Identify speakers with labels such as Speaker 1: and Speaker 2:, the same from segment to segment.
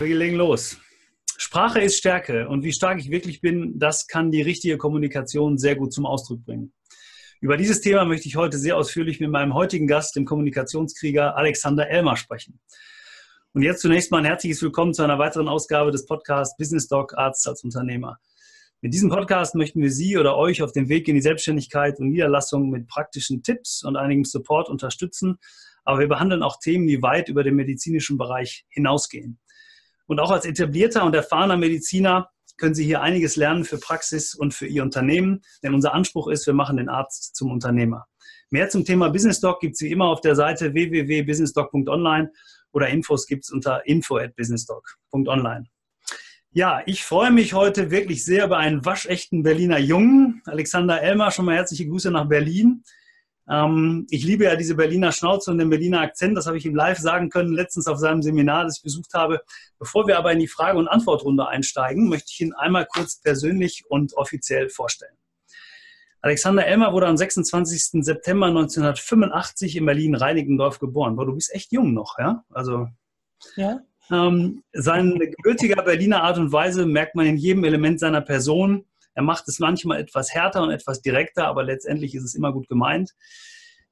Speaker 1: Wir legen los. Sprache ist Stärke und wie stark ich wirklich bin, das kann die richtige Kommunikation sehr gut zum Ausdruck bringen. Über dieses Thema möchte ich heute sehr ausführlich mit meinem heutigen Gast, dem Kommunikationskrieger Alexander Elmer, sprechen. Und jetzt zunächst mal ein herzliches Willkommen zu einer weiteren Ausgabe des Podcasts Business Doc Arzt als Unternehmer. Mit diesem Podcast möchten wir Sie oder euch auf dem Weg in die Selbstständigkeit und Niederlassung mit praktischen Tipps und einigem Support unterstützen. Aber wir behandeln auch Themen, die weit über den medizinischen Bereich hinausgehen. Und auch als etablierter und erfahrener Mediziner können Sie hier einiges lernen für Praxis und für Ihr Unternehmen, denn unser Anspruch ist, wir machen den Arzt zum Unternehmer. Mehr zum Thema Business Doc gibt es wie immer auf der Seite www.businessdoc.online oder Infos gibt es unter info@businessdoc.online. Ja, ich freue mich heute wirklich sehr über einen waschechten Berliner Jungen, Alexander Elmer. Schon mal herzliche Grüße nach Berlin. Ähm, ich liebe ja diese Berliner Schnauze und den Berliner Akzent. Das habe ich ihm live sagen können, letztens auf seinem Seminar, das ich besucht habe. Bevor wir aber in die Frage- und Antwortrunde einsteigen, möchte ich ihn einmal kurz persönlich und offiziell vorstellen. Alexander Elmer wurde am 26. September 1985 in Berlin-Reinickendorf geboren. Boah, du bist echt jung noch, ja? Also. Ja. Ähm, seine gebürtiger Berliner Art und Weise merkt man in jedem Element seiner Person. Er macht es manchmal etwas härter und etwas direkter, aber letztendlich ist es immer gut gemeint.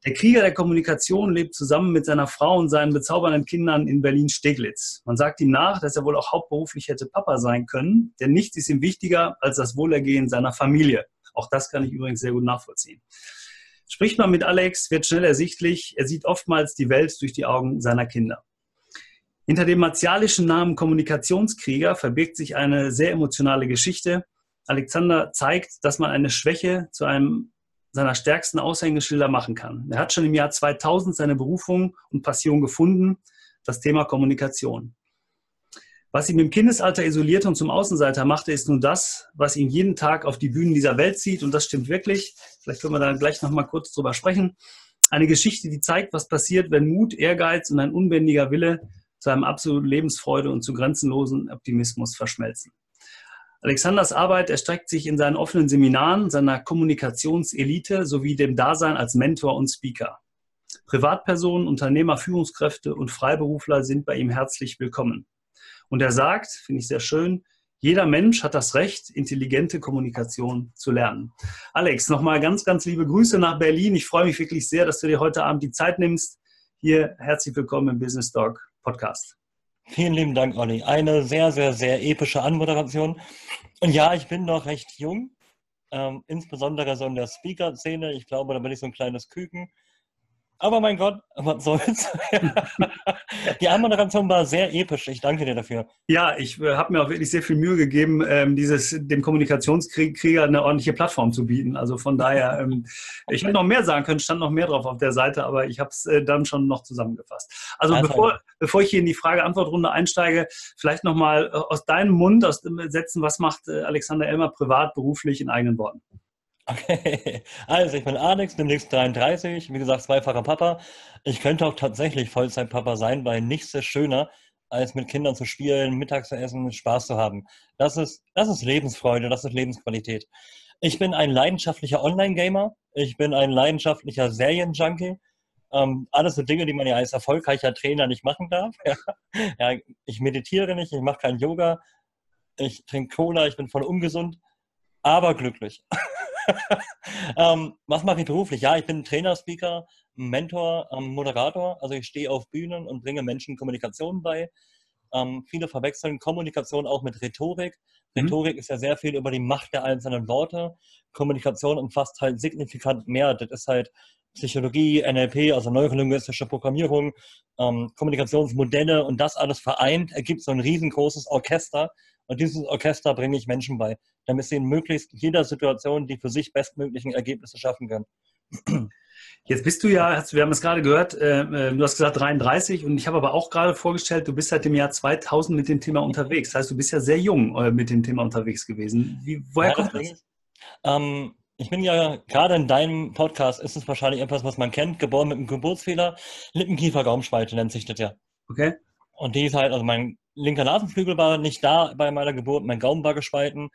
Speaker 1: Der Krieger der Kommunikation lebt zusammen mit seiner Frau und seinen bezaubernden Kindern in Berlin-Steglitz. Man sagt ihm nach, dass er wohl auch hauptberuflich hätte Papa sein können, denn nichts ist ihm wichtiger als das Wohlergehen seiner Familie. Auch das kann ich übrigens sehr gut nachvollziehen. Spricht man mit Alex, wird schnell ersichtlich, er sieht oftmals die Welt durch die Augen seiner Kinder. Hinter dem martialischen Namen Kommunikationskrieger verbirgt sich eine sehr emotionale Geschichte, Alexander zeigt, dass man eine Schwäche zu einem seiner stärksten Aushängeschilder machen kann. Er hat schon im Jahr 2000 seine Berufung und Passion gefunden, das Thema Kommunikation. Was ihn im Kindesalter isolierte und zum Außenseiter machte, ist nun das, was ihn jeden Tag auf die Bühnen dieser Welt zieht. Und das stimmt wirklich. Vielleicht können wir da gleich noch mal kurz drüber sprechen. Eine Geschichte, die zeigt, was passiert, wenn Mut, Ehrgeiz und ein unbändiger Wille zu einem absoluten Lebensfreude und zu grenzenlosen Optimismus verschmelzen. Alexanders Arbeit erstreckt sich in seinen offenen Seminaren, seiner Kommunikationselite sowie dem Dasein als Mentor und Speaker. Privatpersonen, Unternehmer, Führungskräfte und Freiberufler sind bei ihm herzlich willkommen. Und er sagt, finde ich sehr schön, jeder Mensch hat das Recht, intelligente Kommunikation zu lernen. Alex, nochmal ganz, ganz liebe Grüße nach Berlin. Ich freue mich wirklich sehr, dass du dir heute Abend die Zeit nimmst. Hier herzlich willkommen im Business Talk Podcast.
Speaker 2: Vielen lieben Dank, Olli. Eine sehr, sehr, sehr epische Anmoderation. Und ja, ich bin noch recht jung, ähm, insbesondere so in der Speaker-Szene. Ich glaube, da bin ich so ein kleines Küken. Aber mein Gott, was soll's. die Anmoderation war sehr episch. Ich danke dir dafür.
Speaker 1: Ja, ich äh, habe mir auch wirklich sehr viel Mühe gegeben, ähm, dieses, dem Kommunikationskrieger eine ordentliche Plattform zu bieten. Also von daher, ähm, ich hätte noch mehr sagen können, stand noch mehr drauf auf der Seite, aber ich habe es äh, dann schon noch zusammengefasst. Also, also bevor, bevor ich hier in die Frage-Antwort-Runde einsteige, vielleicht nochmal äh, aus deinem Mund, aus dem Sätzen, was macht äh, Alexander Elmer privat, beruflich in eigenen Worten?
Speaker 2: Okay, also ich bin Alex, demnächst 33, wie gesagt, zweifacher Papa. Ich könnte auch tatsächlich Vollzeitpapa sein, weil nichts ist schöner, als mit Kindern zu spielen, Mittag zu essen, Spaß zu haben. Das ist, das ist Lebensfreude, das ist Lebensqualität. Ich bin ein leidenschaftlicher Online-Gamer, ich bin ein leidenschaftlicher Serienjunkie. Ähm, alles so Dinge, die man ja als erfolgreicher Trainer nicht machen darf. ja, ich meditiere nicht, ich mache kein Yoga, ich trinke Cola, ich bin voll ungesund, aber glücklich. ähm, was mache ich beruflich? Ja, ich bin Trainer, Speaker, Mentor, ähm, Moderator. Also ich stehe auf Bühnen und bringe Menschen Kommunikation bei. Ähm, viele verwechseln Kommunikation auch mit Rhetorik. Mhm. Rhetorik ist ja sehr viel über die Macht der einzelnen Worte. Kommunikation umfasst halt signifikant mehr. Das ist halt Psychologie, NLP, also neurolinguistische Programmierung, ähm, Kommunikationsmodelle und das alles vereint ergibt so ein riesengroßes Orchester, und dieses Orchester bringe ich Menschen bei, damit sie in möglichst jeder Situation die für sich bestmöglichen Ergebnisse schaffen können.
Speaker 1: Jetzt bist du ja, wir haben es gerade gehört, äh, äh, du hast gesagt 33 und ich habe aber auch gerade vorgestellt, du bist seit dem Jahr 2000 mit dem Thema unterwegs. Das heißt, du bist ja sehr jung äh, mit dem Thema unterwegs gewesen. Wie, woher ja, kommt das? das?
Speaker 2: Ähm, ich bin ja gerade in deinem Podcast, ist es wahrscheinlich etwas, was man kennt, geboren mit einem Geburtsfehler. Lippenkiefer-Gaumspalte nennt sich das ja. Okay. Und die ist halt, also mein linker Nasenflügel war nicht da bei meiner Geburt, mein Gaumen war gespalten.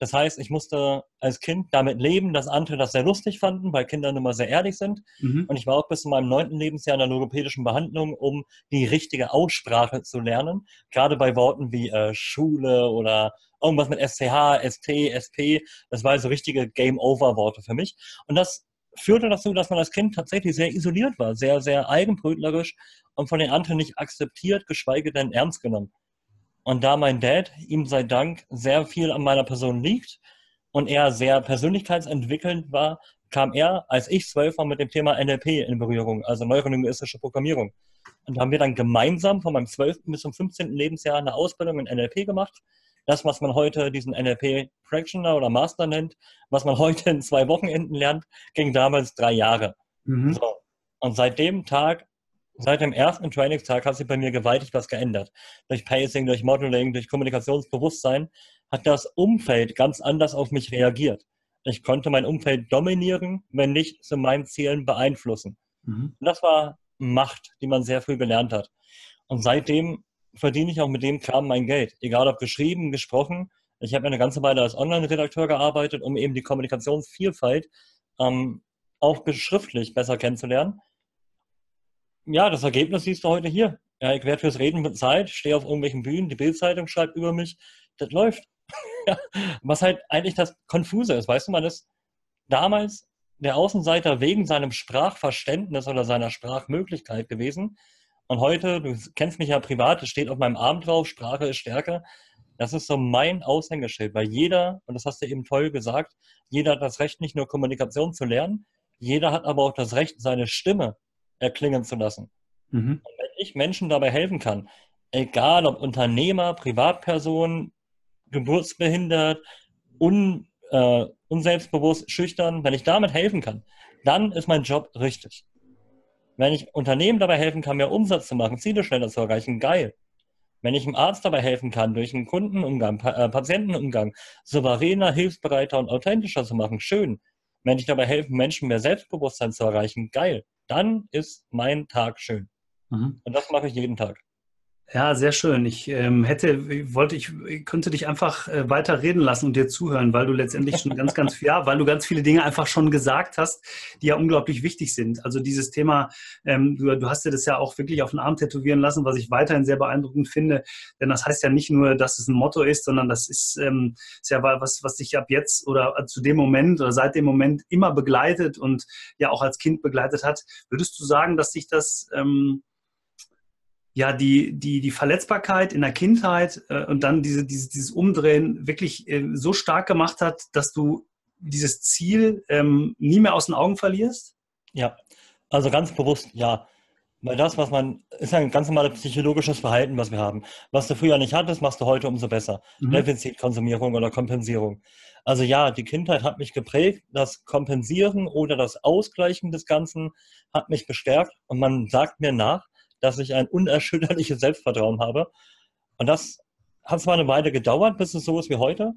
Speaker 2: Das heißt, ich musste als Kind damit leben, dass andere das sehr lustig fanden, weil Kinder nun mal sehr ehrlich sind. Mhm. Und ich war auch bis zu meinem neunten Lebensjahr in der logopädischen Behandlung, um die richtige Aussprache zu lernen. Gerade bei Worten wie äh, Schule oder irgendwas mit SCH, ST, SP. Das waren so richtige Game-Over-Worte für mich. Und das führte dazu, dass man als Kind tatsächlich sehr isoliert war, sehr, sehr eigenbrötlerisch und von den anderen nicht akzeptiert, geschweige denn ernst genommen. Und da mein Dad, ihm sei Dank, sehr viel an meiner Person liegt und er sehr persönlichkeitsentwickelnd war, kam er, als ich zwölf war, mit dem Thema NLP in Berührung, also neurolinguistische Programmierung. Und da haben wir dann gemeinsam von meinem 12. bis zum 15. Lebensjahr eine Ausbildung in NLP gemacht. Das, was man heute diesen NLP Practitioner oder Master nennt, was man heute in zwei Wochenenden lernt, ging damals drei Jahre. Mhm. So. Und seit dem Tag Seit dem ersten Trainingstag hat sich bei mir gewaltig was geändert. Durch Pacing, durch Modeling, durch Kommunikationsbewusstsein hat das Umfeld ganz anders auf mich reagiert. Ich konnte mein Umfeld dominieren, wenn nicht zu meinen Zielen beeinflussen. Mhm. Und das war Macht, die man sehr früh gelernt hat. Und seitdem verdiene ich auch mit dem Kram mein Geld. Egal ob geschrieben, gesprochen. Ich habe eine ganze Weile als Online-Redakteur gearbeitet, um eben die Kommunikationsvielfalt ähm, auch schriftlich besser kennenzulernen ja, das Ergebnis siehst du heute hier. Ja, ich werde fürs Reden bezahlt, stehe auf irgendwelchen Bühnen, die Bildzeitung schreibt über mich, das läuft. Was halt eigentlich das Konfuse ist, weißt du, man ist damals der Außenseiter wegen seinem Sprachverständnis oder seiner Sprachmöglichkeit gewesen. Und heute, du kennst mich ja privat, es steht auf meinem Arm drauf, Sprache ist Stärke. Das ist so mein Aushängeschild, weil jeder, und das hast du eben toll gesagt, jeder hat das Recht, nicht nur Kommunikation zu lernen, jeder hat aber auch das Recht, seine Stimme erklingen zu lassen. Mhm. wenn ich Menschen dabei helfen kann, egal ob Unternehmer, Privatperson, geburtsbehindert, un, äh, unselbstbewusst, schüchtern, wenn ich damit helfen kann, dann ist mein Job richtig. Wenn ich Unternehmen dabei helfen kann, mehr Umsatz zu machen, Ziele schneller zu erreichen, geil. Wenn ich einem Arzt dabei helfen kann, durch einen Kundenumgang, äh, Patientenumgang, souveräner, hilfsbereiter und authentischer zu machen, schön. Wenn ich dabei helfe, Menschen mehr Selbstbewusstsein zu erreichen, geil dann ist mein Tag schön. Mhm. Und das mache ich jeden Tag.
Speaker 1: Ja, sehr schön. Ich ähm, hätte, wollte, ich könnte dich einfach äh, weiter reden lassen und dir zuhören, weil du letztendlich schon ganz, ganz, ja, weil du ganz viele Dinge einfach schon gesagt hast, die ja unglaublich wichtig sind. Also dieses Thema, ähm, du, du, hast dir das ja auch wirklich auf den Arm tätowieren lassen, was ich weiterhin sehr beeindruckend finde. Denn das heißt ja nicht nur, dass es ein Motto ist, sondern das ist, ähm, ist ja was, was dich ab jetzt oder zu dem Moment oder seit dem Moment immer begleitet und ja auch als Kind begleitet hat. Würdest du sagen, dass sich das ähm, ja die, die, die Verletzbarkeit in der Kindheit äh, und dann diese, diese, dieses Umdrehen wirklich äh, so stark gemacht hat, dass du dieses Ziel ähm, nie mehr aus den Augen verlierst?
Speaker 2: Ja, also ganz bewusst ja. Weil das, was man, ist ein ganz normales psychologisches Verhalten, was wir haben. Was du früher nicht hattest, machst du heute umso besser. Mhm. Defizitkonsumierung oder Kompensierung. Also ja, die Kindheit hat mich geprägt. Das Kompensieren oder das Ausgleichen des Ganzen hat mich bestärkt. Und man sagt mir nach, dass ich ein unerschütterliches Selbstvertrauen habe. Und das hat zwar eine Weile gedauert, bis es so ist wie heute,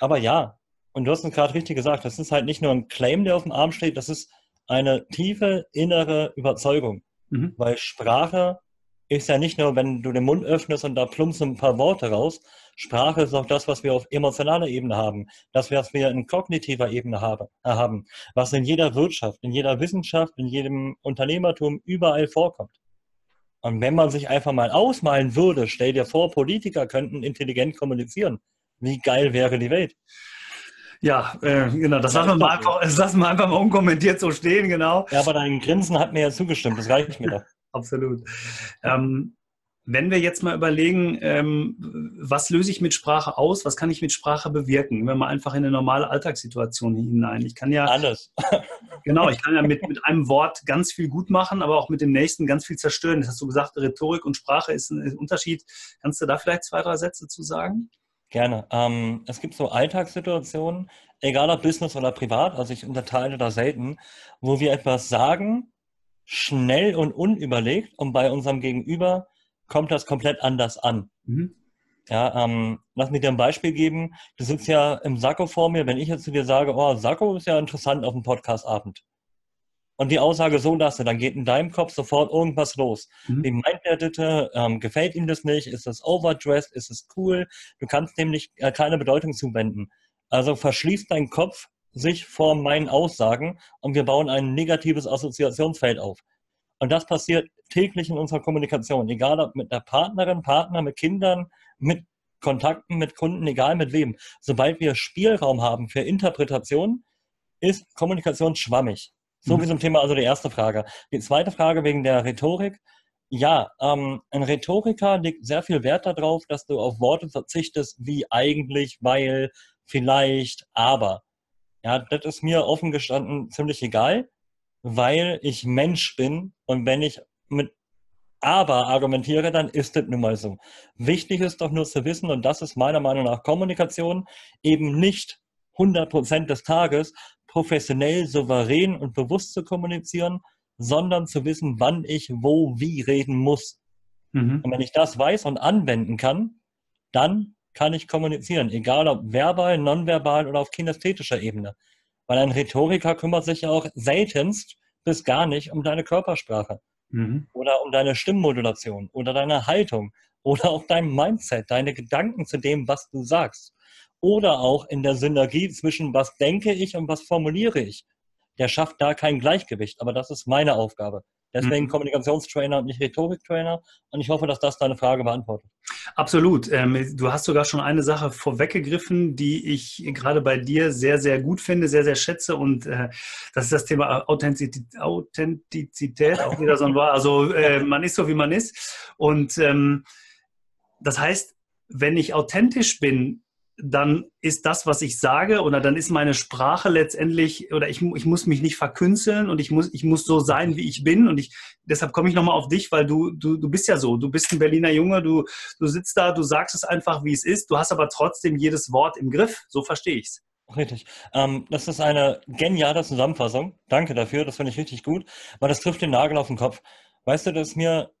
Speaker 2: aber ja. Und du hast es gerade richtig gesagt, das ist halt nicht nur ein Claim, der auf dem Arm steht, das ist eine tiefe innere Überzeugung. Mhm. Weil Sprache ist ja nicht nur, wenn du den Mund öffnest und da plumpsen ein paar Worte raus. Sprache ist auch das, was wir auf emotionaler Ebene haben, das, was wir in kognitiver Ebene haben, was in jeder Wirtschaft, in jeder Wissenschaft, in jedem Unternehmertum überall vorkommt. Und wenn man sich einfach mal ausmalen würde, stell dir vor, Politiker könnten intelligent kommunizieren. Wie geil wäre die Welt?
Speaker 1: Ja, äh, genau, das lassen wir, mal einfach, das lassen wir einfach mal unkommentiert so stehen, genau.
Speaker 2: Ja, aber dein Grinsen hat mir ja zugestimmt, das reicht mir doch.
Speaker 1: Absolut. Ähm, wenn wir jetzt mal überlegen, ähm, was löse ich mit Sprache aus, was kann ich mit Sprache bewirken? Wenn wir mal einfach in eine normale Alltagssituation hinein. Ich kann ja
Speaker 2: alles.
Speaker 1: genau, ich kann ja mit, mit einem Wort ganz viel gut machen, aber auch mit dem nächsten ganz viel zerstören. Das hast du gesagt, Rhetorik und Sprache ist ein, ist ein Unterschied. Kannst du da vielleicht zwei, drei Sätze zu sagen?
Speaker 2: Gerne. Ähm, es gibt so Alltagssituationen, egal ob Business oder privat, also ich unterteile da selten, wo wir etwas sagen, schnell und unüberlegt und bei unserem Gegenüber kommt das komplett anders an. Mhm. Ja, ähm, lass mich dir ein Beispiel geben. Du sitzt ja im Sakko vor mir. Wenn ich jetzt zu dir sage, oh, Sakko ist ja interessant auf dem Podcastabend. Und die Aussage so lasse, dann geht in deinem Kopf sofort irgendwas los. Mhm. Wie meint der Ditte? Ähm, gefällt ihm das nicht? Ist das overdressed? Ist es cool? Du kannst dem nicht, äh, keine Bedeutung zuwenden. Also verschließt dein Kopf sich vor meinen Aussagen und wir bauen ein negatives Assoziationsfeld auf. Und das passiert täglich in unserer Kommunikation, egal ob mit der Partnerin, Partner, mit Kindern, mit Kontakten, mit Kunden, egal mit wem. Sobald wir Spielraum haben für Interpretation, ist Kommunikation schwammig. So mhm. wie zum Thema also die erste Frage. Die zweite Frage wegen der Rhetorik. Ja, ähm, ein Rhetoriker legt sehr viel Wert darauf, dass du auf Worte verzichtest, wie eigentlich, weil, vielleicht, aber. Ja, das ist mir offen gestanden ziemlich egal, weil ich Mensch bin und wenn ich mit aber argumentiere, dann ist das nun mal so. Wichtig ist doch nur zu wissen, und das ist meiner Meinung nach Kommunikation, eben nicht 100% des Tages professionell, souverän und bewusst zu kommunizieren, sondern zu wissen, wann ich wo wie reden muss. Mhm. Und wenn ich das weiß und anwenden kann, dann kann ich kommunizieren, egal ob verbal, nonverbal oder auf kinästhetischer Ebene. Weil ein Rhetoriker kümmert sich ja auch seltenst bis gar nicht um deine Körpersprache mhm. oder um deine Stimmmodulation oder deine Haltung oder auch dein Mindset, deine Gedanken zu dem, was du sagst. Oder auch in der Synergie zwischen was denke ich und was formuliere ich. Der schafft da kein Gleichgewicht, aber das ist meine Aufgabe. Deswegen mhm. Kommunikationstrainer und nicht Rhetoriktrainer. Und ich hoffe, dass das deine Frage beantwortet.
Speaker 1: Absolut. Ähm, du hast sogar schon eine Sache vorweggegriffen, die ich gerade bei dir sehr, sehr gut finde, sehr, sehr schätze. Und äh, das ist das Thema Authentizität, Authentizität auch wieder so ein Wort. Also äh, man ist so, wie man ist. Und ähm, das heißt, wenn ich authentisch bin, dann ist das, was ich sage, oder dann ist meine Sprache letztendlich, oder ich, ich muss mich nicht verkünsteln und ich muss, ich muss so sein, wie ich bin. Und ich, deshalb komme ich nochmal auf dich, weil du, du, du bist ja so. Du bist ein Berliner Junge, du, du sitzt da, du sagst es einfach, wie es ist. Du hast aber trotzdem jedes Wort im Griff. So verstehe ich es.
Speaker 2: Richtig. Ähm, das ist eine geniale Zusammenfassung. Danke dafür. Das finde ich richtig gut, weil das trifft den Nagel auf den Kopf. Weißt du, dass ist mir,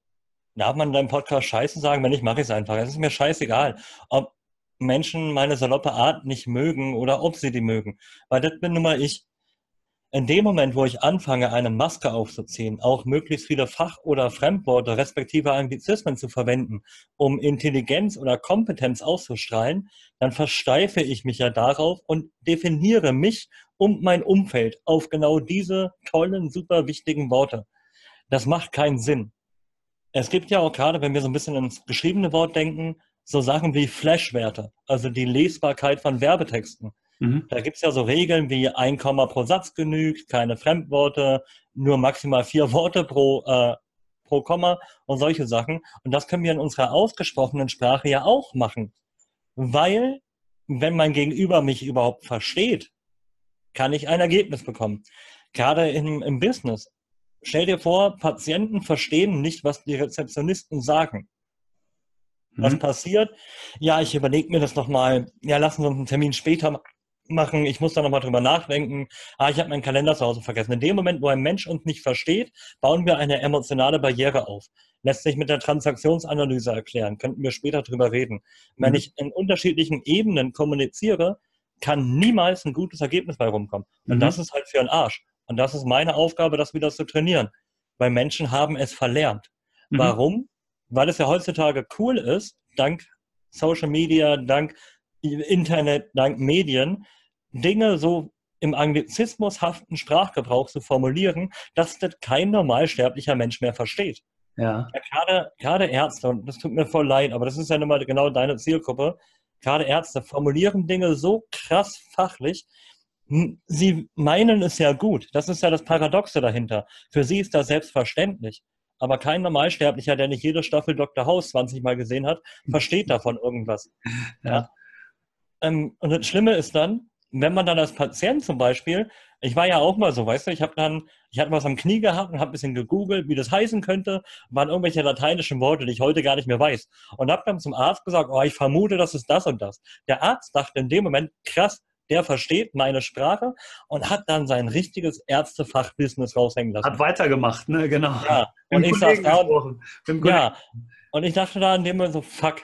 Speaker 2: darf man in deinem Podcast Scheiße sagen? Wenn nicht, mache ich es einfach. Es ist mir scheißegal. Ob, Menschen meine saloppe Art nicht mögen oder ob sie die mögen. Weil das bin nun mal ich. In dem Moment, wo ich anfange, eine Maske aufzuziehen, auch möglichst viele Fach- oder Fremdworte respektive Anglizismen zu verwenden, um Intelligenz oder Kompetenz auszustrahlen, dann versteife ich mich ja darauf und definiere mich und mein Umfeld auf genau diese tollen, super wichtigen Worte. Das macht keinen Sinn. Es gibt ja auch gerade, wenn wir so ein bisschen ins geschriebene Wort denken, so Sachen wie Flashwerte, also die Lesbarkeit von Werbetexten. Mhm. Da gibt es ja so Regeln wie ein Komma pro Satz genügt, keine Fremdworte, nur maximal vier Worte pro, äh, pro Komma und solche Sachen. Und das können wir in unserer ausgesprochenen Sprache ja auch machen. Weil, wenn mein Gegenüber mich überhaupt versteht, kann ich ein Ergebnis bekommen. Gerade im, im Business. Stell dir vor, Patienten verstehen nicht, was die Rezeptionisten sagen. Was mhm. passiert? Ja, ich überlege mir das nochmal. Ja, lassen wir uns einen Termin später machen. Ich muss da nochmal drüber nachdenken. Ah, ich habe meinen Kalender zu Hause vergessen. In dem Moment, wo ein Mensch uns nicht versteht, bauen wir eine emotionale Barriere auf. Lässt sich mit der Transaktionsanalyse erklären. Könnten wir später drüber reden. Mhm. Wenn ich in unterschiedlichen Ebenen kommuniziere, kann niemals ein gutes Ergebnis bei rumkommen. Und mhm. das ist halt für einen Arsch. Und das ist meine Aufgabe, das wieder zu trainieren. Weil Menschen haben es verlernt. Mhm. Warum? Weil es ja heutzutage cool ist, dank Social Media, dank Internet, dank Medien, Dinge so im anglizismushaften Sprachgebrauch zu formulieren, dass das kein normalsterblicher Mensch mehr versteht. Ja. ja gerade, gerade Ärzte, und das tut mir voll leid, aber das ist ja nun mal genau deine Zielgruppe, gerade Ärzte formulieren Dinge so krass fachlich, sie meinen es ja gut. Das ist ja das Paradoxe dahinter. Für sie ist das selbstverständlich. Aber kein Normalsterblicher, der nicht jede Staffel Dr. House 20 Mal gesehen hat, versteht davon irgendwas. Ja. Ähm, und das Schlimme ist dann, wenn man dann als Patient zum Beispiel, ich war ja auch mal so, weißt du, ich habe dann, ich hatte was am Knie gehabt und habe ein bisschen gegoogelt, wie das heißen könnte, waren irgendwelche lateinischen Worte, die ich heute gar nicht mehr weiß. Und habe dann zum Arzt gesagt, oh, ich vermute, das ist das und das. Der Arzt dachte in dem Moment, krass, der versteht meine Sprache und hat dann sein richtiges Ärztefachbusiness raushängen lassen.
Speaker 1: Hat weitergemacht, ne, genau.
Speaker 2: Ja, und ich saß da und, ja, und ich dachte da in dem Moment so, fuck,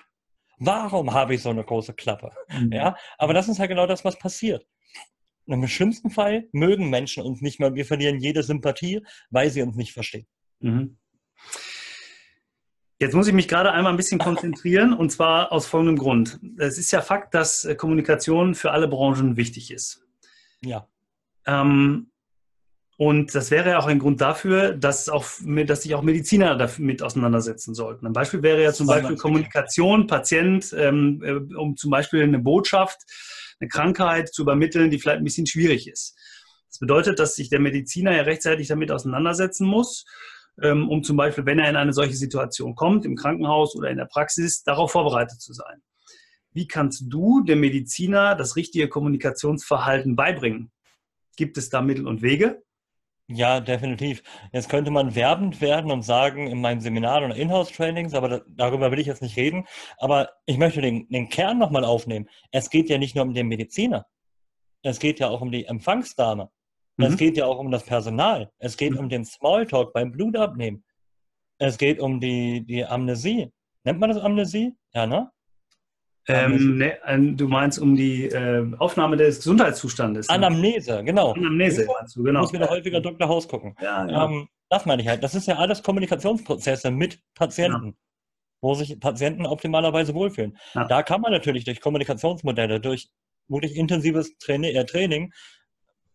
Speaker 2: warum habe ich so eine große Klappe? Mhm. Ja, aber das ist halt genau das, was passiert. Im schlimmsten Fall mögen Menschen uns nicht mehr, wir verlieren jede Sympathie, weil sie uns nicht verstehen. Mhm.
Speaker 1: Jetzt muss ich mich gerade einmal ein bisschen konzentrieren und zwar aus folgendem Grund. Es ist ja Fakt, dass äh, Kommunikation für alle Branchen wichtig ist.
Speaker 2: Ja.
Speaker 1: Ähm, und das wäre ja auch ein Grund dafür, dass, auch, dass sich auch Mediziner damit auseinandersetzen sollten. Ein Beispiel wäre ja zum Beispiel Kommunikation, Patient, ähm, äh, um zum Beispiel eine Botschaft, eine Krankheit zu übermitteln, die vielleicht ein bisschen schwierig ist. Das bedeutet, dass sich der Mediziner ja rechtzeitig damit auseinandersetzen muss um zum Beispiel, wenn er in eine solche Situation kommt, im Krankenhaus oder in der Praxis, darauf vorbereitet zu sein. Wie kannst du dem Mediziner das richtige Kommunikationsverhalten beibringen? Gibt es da Mittel und Wege?
Speaker 2: Ja, definitiv. Jetzt könnte man werbend werden und sagen, in meinem Seminar oder Inhouse-Trainings, aber da, darüber will ich jetzt nicht reden. Aber ich möchte den, den Kern nochmal aufnehmen. Es geht ja nicht nur um den Mediziner. Es geht ja auch um die Empfangsdame. Mhm. Es geht ja auch um das Personal. Es geht mhm. um den Smalltalk beim Blutabnehmen. Es geht um die, die Amnesie. Nennt man das Amnesie? Ja, ne?
Speaker 1: Ähm, ne, du meinst um die äh, Aufnahme des Gesundheitszustandes.
Speaker 2: Ne? Anamnese, genau.
Speaker 1: Anamnese
Speaker 2: meinst du, genau. Muss wieder häufiger Dr. Haus gucken. Ja, ja. Ähm, das meine ich halt. Das ist ja alles Kommunikationsprozesse mit Patienten, ja. wo sich Patienten optimalerweise wohlfühlen. Da kann man natürlich durch Kommunikationsmodelle, durch wirklich intensives Training, äh, Training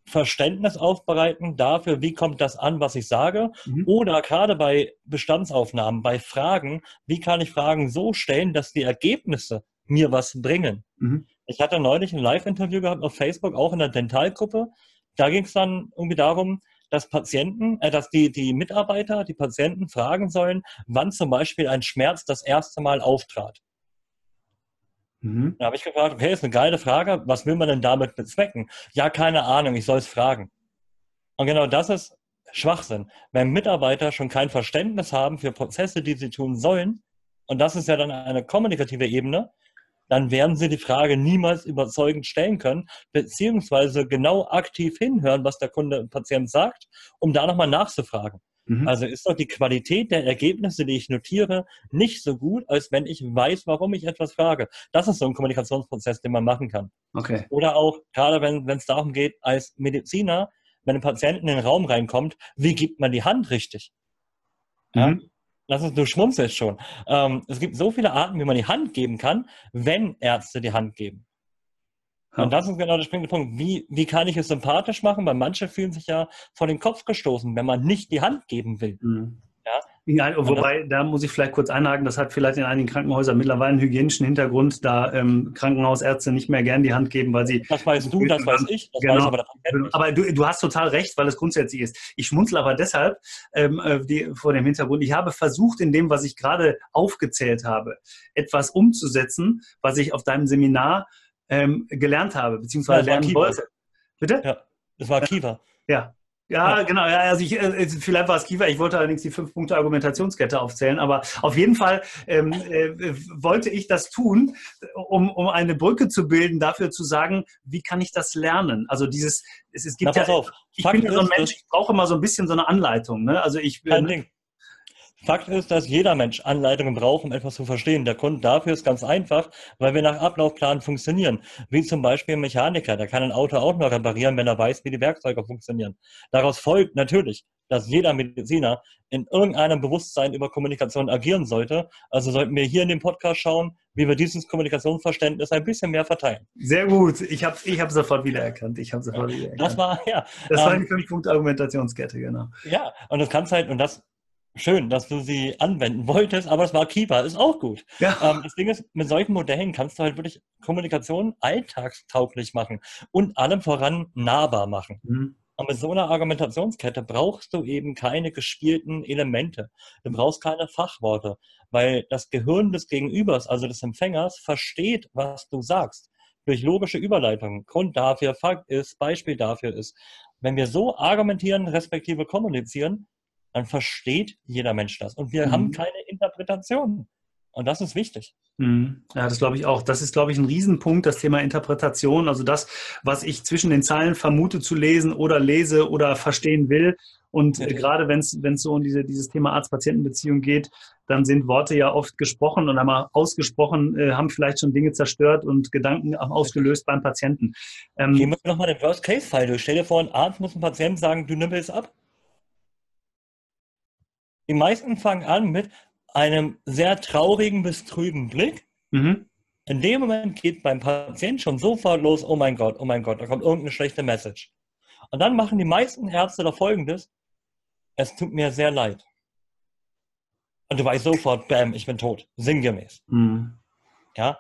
Speaker 2: Verständnis aufbereiten dafür, wie kommt das an, was ich sage. Mhm. Oder gerade bei Bestandsaufnahmen, bei Fragen, wie kann ich Fragen so stellen, dass die Ergebnisse mir was bringen. Mhm. Ich hatte neulich ein Live-Interview gehabt auf Facebook, auch in der Dentalgruppe. Da ging es dann irgendwie darum, dass Patienten, äh, dass die, die Mitarbeiter, die Patienten fragen sollen, wann zum Beispiel ein Schmerz das erste Mal auftrat. Mhm. Da habe ich gefragt, okay, ist eine geile Frage, was will man denn damit bezwecken? Ja, keine Ahnung, ich soll es fragen. Und genau das ist Schwachsinn. Wenn Mitarbeiter schon kein Verständnis haben für Prozesse, die sie tun sollen, und das ist ja dann eine kommunikative Ebene, dann werden sie die Frage niemals überzeugend stellen können, beziehungsweise genau aktiv hinhören, was der Kunde, Patient sagt, um da nochmal nachzufragen. Mhm. Also ist doch die Qualität der Ergebnisse, die ich notiere, nicht so gut, als wenn ich weiß, warum ich etwas frage. Das ist so ein Kommunikationsprozess, den man machen kann.
Speaker 1: Okay.
Speaker 2: Oder auch, gerade wenn es darum geht, als Mediziner, wenn ein Patient in den Raum reinkommt, wie gibt man die Hand richtig? Ja? Mhm. Lass uns, du schmunzelst schon. Ähm, es gibt so viele Arten, wie man die Hand geben kann, wenn Ärzte die Hand geben. Und das ist genau der springende Punkt. Wie, wie kann ich es sympathisch machen? Weil manche fühlen sich ja vor den Kopf gestoßen, wenn man nicht die Hand geben will. Mhm.
Speaker 1: Ja? ja wobei, da muss ich vielleicht kurz einhaken, das hat vielleicht in einigen Krankenhäusern mittlerweile einen hygienischen Hintergrund, da ähm, Krankenhausärzte nicht mehr gern die Hand geben, weil sie.
Speaker 2: Das weißt du, das weiß ich, das
Speaker 1: genau. weiß aber Aber du, du hast total recht, weil es grundsätzlich ist. Ich schmunzel aber deshalb ähm, äh, die, vor dem Hintergrund. Ich habe versucht, in dem, was ich gerade aufgezählt habe, etwas umzusetzen, was ich auf deinem Seminar ähm, gelernt habe, beziehungsweise ja, lernen wollte.
Speaker 2: Bitte? Ja, das war Kiva.
Speaker 1: Ja. Ja, ja, genau. Ja, also ich, äh, vielleicht war es Kiva. Ich wollte allerdings die fünf Punkte Argumentationskette aufzählen. Aber auf jeden Fall ähm, äh, wollte ich das tun, um, um eine Brücke zu bilden, dafür zu sagen, wie kann ich das lernen? Also dieses, es, es gibt
Speaker 2: Na, ja, auf.
Speaker 1: ich Fakt bin ja so ein Mensch, ich brauche immer so ein bisschen so eine Anleitung. Ne? Also ich,
Speaker 2: Ding. Fakt ist, dass jeder Mensch Anleitungen braucht, um etwas zu verstehen. Der Grund dafür ist ganz einfach, weil wir nach Ablaufplan funktionieren. Wie zum Beispiel ein Mechaniker, der kann ein Auto auch nur reparieren, wenn er weiß, wie die Werkzeuge funktionieren. Daraus folgt natürlich, dass jeder Mediziner in irgendeinem Bewusstsein über Kommunikation agieren sollte. Also sollten wir hier in dem Podcast schauen, wie wir dieses Kommunikationsverständnis ein bisschen mehr verteilen.
Speaker 1: Sehr gut. Ich habe ich hab sofort wiedererkannt. Ich habe sofort
Speaker 2: wiedererkannt. Das war, ja.
Speaker 1: Das war die ähm, Fünf-Punkt-Argumentationskette, genau.
Speaker 2: Ja, und das kannst halt, und das schön, dass du sie anwenden wolltest, aber es war Keeper, ist auch gut. Ja. Ähm, das Ding ist, mit solchen Modellen kannst du halt wirklich Kommunikation alltagstauglich machen und allem voran nahbar machen. Mhm. Und mit so einer Argumentationskette brauchst du eben keine gespielten Elemente. Du brauchst keine Fachworte, weil das Gehirn des Gegenübers, also des Empfängers, versteht, was du sagst. Durch logische Überleitungen. Grund dafür, Fakt ist, Beispiel dafür ist. Wenn wir so argumentieren, respektive kommunizieren, dann versteht jeder Mensch das. Und wir mhm. haben keine Interpretation. Und das ist wichtig.
Speaker 1: Mhm. Ja, das glaube ich auch. Das ist, glaube ich, ein Riesenpunkt, das Thema Interpretation. Also das, was ich zwischen den Zeilen vermute zu lesen oder lese oder verstehen will. Und äh, gerade wenn es so um diese, dieses Thema Arzt-Patienten-Beziehung geht, dann sind Worte ja oft gesprochen und einmal ausgesprochen, äh, haben vielleicht schon Dinge zerstört und Gedanken ausgelöst beim Patienten.
Speaker 2: Ähm, Gehen wir nochmal den Worst-Case-Fall durch. Stell dir vor, ein Arzt muss einem Patienten sagen, du nimmst ab. Die meisten fangen an mit, einem sehr traurigen bis trüben Blick. Mhm. In dem Moment geht beim Patienten schon sofort los, oh mein Gott, oh mein Gott, da kommt irgendeine schlechte Message. Und dann machen die meisten Ärzte da folgendes, es tut mir sehr leid. Und du weißt sofort, bam, ich bin tot, sinngemäß. Mhm. Ja,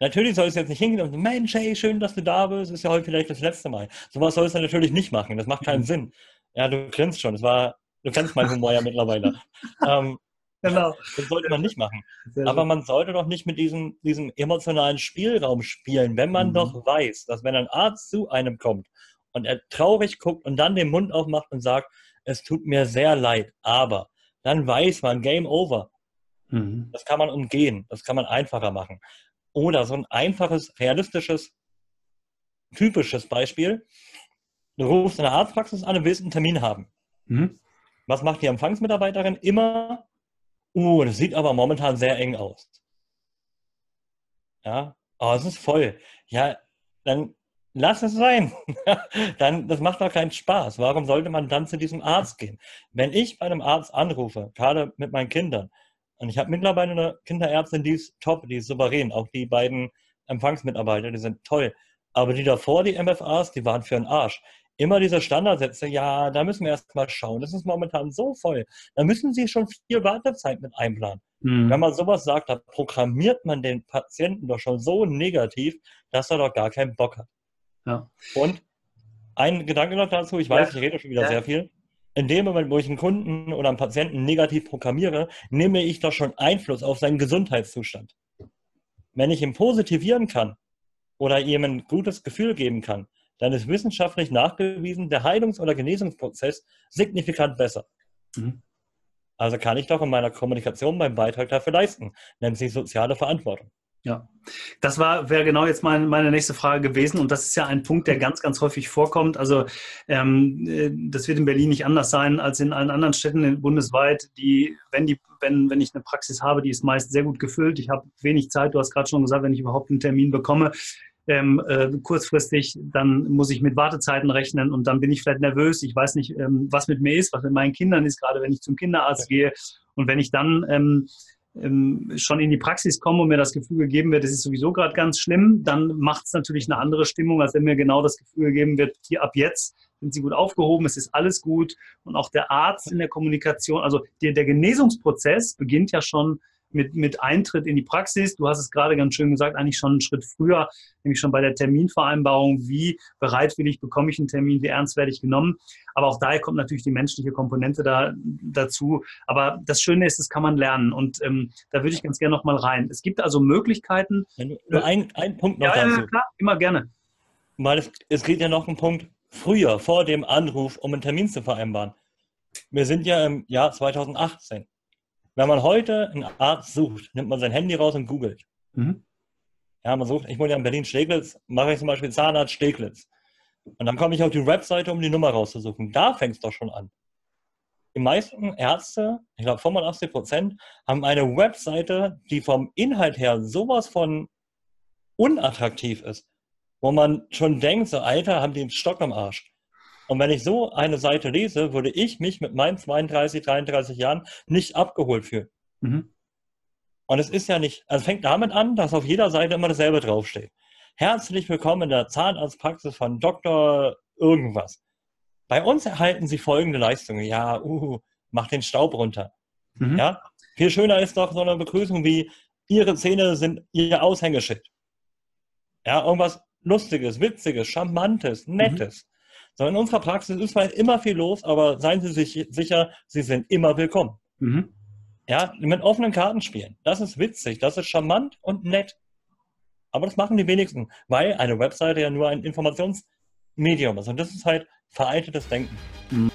Speaker 2: Natürlich soll es jetzt nicht hingehen und Mensch, hey, schön, dass du da bist, ist ja heute vielleicht das letzte Mal. Sowas soll es natürlich nicht machen, das macht keinen mhm. Sinn. Ja, du grinst schon, das war, du kennst meinen Humor ja mittlerweile. ähm, genau. Das sollte man nicht machen. Sehr Aber man sollte doch nicht mit diesem, diesem emotionalen Spielraum spielen, wenn man mhm. doch weiß, dass wenn ein Arzt zu einem kommt und er traurig guckt und dann den Mund aufmacht und sagt, es tut mir sehr leid, aber dann weiß man, Game over. Mhm. Das kann man umgehen, das kann man einfacher machen. Oder so ein einfaches, realistisches, typisches Beispiel. Du rufst in der Arztpraxis an und willst einen Termin haben. Mhm. Was macht die Empfangsmitarbeiterin? Immer, uh, das sieht aber momentan sehr eng aus. Ja, oh, es ist voll. Ja, dann lass es sein. dann, das macht doch keinen Spaß. Warum sollte man dann zu diesem Arzt gehen? Wenn ich bei einem Arzt anrufe, gerade mit meinen Kindern, und ich habe mittlerweile eine Kinderärztin, die ist top, die ist souverän. Auch die beiden Empfangsmitarbeiter, die sind toll. Aber die davor, die MFAs, die waren für einen Arsch. Immer diese Standardsätze, ja, da müssen wir erst mal schauen. Das ist momentan so voll. Da müssen Sie schon viel Wartezeit mit einplanen. Mhm. Wenn man sowas sagt, da programmiert man den Patienten doch schon so negativ, dass er doch gar keinen Bock hat. Ja. Und ein Gedanke noch dazu, ich weiß, ja. ich rede schon wieder ja. sehr viel in dem Moment, wo ich einen Kunden oder einen Patienten negativ programmiere, nehme ich doch schon Einfluss auf seinen Gesundheitszustand. Wenn ich ihn positivieren kann oder ihm ein gutes Gefühl geben kann, dann ist wissenschaftlich nachgewiesen der Heilungs- oder Genesungsprozess signifikant besser. Mhm. Also kann ich doch in meiner Kommunikation meinen Beitrag dafür leisten, nennt sich soziale Verantwortung.
Speaker 1: Ja, das wäre genau jetzt mein, meine nächste Frage gewesen und das ist ja ein Punkt, der ganz, ganz häufig vorkommt. Also ähm, äh, das wird in Berlin nicht anders sein als in allen anderen Städten bundesweit. Die, wenn die, wenn wenn ich eine Praxis habe, die ist meist sehr gut gefüllt. Ich habe wenig Zeit. Du hast gerade schon gesagt, wenn ich überhaupt einen Termin bekomme, ähm, äh, kurzfristig, dann muss ich mit Wartezeiten rechnen und dann bin ich vielleicht nervös. Ich weiß nicht, ähm, was mit mir ist, was mit meinen Kindern ist, gerade wenn ich zum Kinderarzt gehe. Und wenn ich dann ähm, ähm, schon in die Praxis komme und mir das Gefühl gegeben wird, das ist sowieso gerade ganz schlimm, dann macht es natürlich eine andere Stimmung, als wenn mir genau das Gefühl gegeben wird, hier ab jetzt sind sie gut aufgehoben, es ist alles gut und auch der Arzt in der Kommunikation, also der, der Genesungsprozess beginnt ja schon mit, mit Eintritt in die Praxis. Du hast es gerade ganz schön gesagt, eigentlich schon einen Schritt früher, nämlich schon bei der Terminvereinbarung. Wie bereitwillig bekomme ich einen Termin? Wie ernst werde ich genommen? Aber auch daher kommt natürlich die menschliche Komponente da, dazu. Aber das Schöne ist, das kann man lernen. Und ähm, da würde ich ganz gerne nochmal rein. Es gibt also Möglichkeiten.
Speaker 2: Nur ein, ein Punkt noch
Speaker 1: ja, dazu. Ja, klar, immer gerne.
Speaker 2: Weil es, es geht ja noch ein Punkt früher, vor dem Anruf, um einen Termin zu vereinbaren. Wir sind ja im Jahr 2018. Wenn man heute einen Arzt sucht, nimmt man sein Handy raus und googelt. Mhm. Ja, man sucht, ich wohne ja in Berlin-Steglitz, mache ich zum Beispiel Zahnarzt Steglitz. Und dann komme ich auf die Webseite, um die Nummer rauszusuchen. Da fängt es doch schon an. Die meisten Ärzte, ich glaube 85 Prozent, haben eine Webseite, die vom Inhalt her sowas von unattraktiv ist, wo man schon denkt, so Alter, haben die einen Stock am Arsch. Und wenn ich so eine Seite lese, würde ich mich mit meinen 32, 33 Jahren nicht abgeholt fühlen. Mhm. Und es ist ja nicht, also fängt damit an, dass auf jeder Seite immer dasselbe draufsteht. Herzlich willkommen in der Zahnarztpraxis von Dr. irgendwas. Bei uns erhalten Sie folgende Leistungen. Ja, uh, mach den Staub runter. Mhm. Ja, viel schöner ist doch so eine Begrüßung wie Ihre Zähne sind Ihr Aushängeschild. Ja, irgendwas Lustiges, Witziges, Charmantes, Nettes. Mhm. So, in unserer Praxis ist halt immer viel los, aber seien Sie sich sicher, Sie sind immer willkommen. Mhm. Ja, mit offenen Karten spielen. Das ist witzig, das ist charmant und nett. Aber das machen die wenigsten, weil eine Webseite ja nur ein Informationsmedium ist. Und das ist halt veraltetes Denken. Mhm.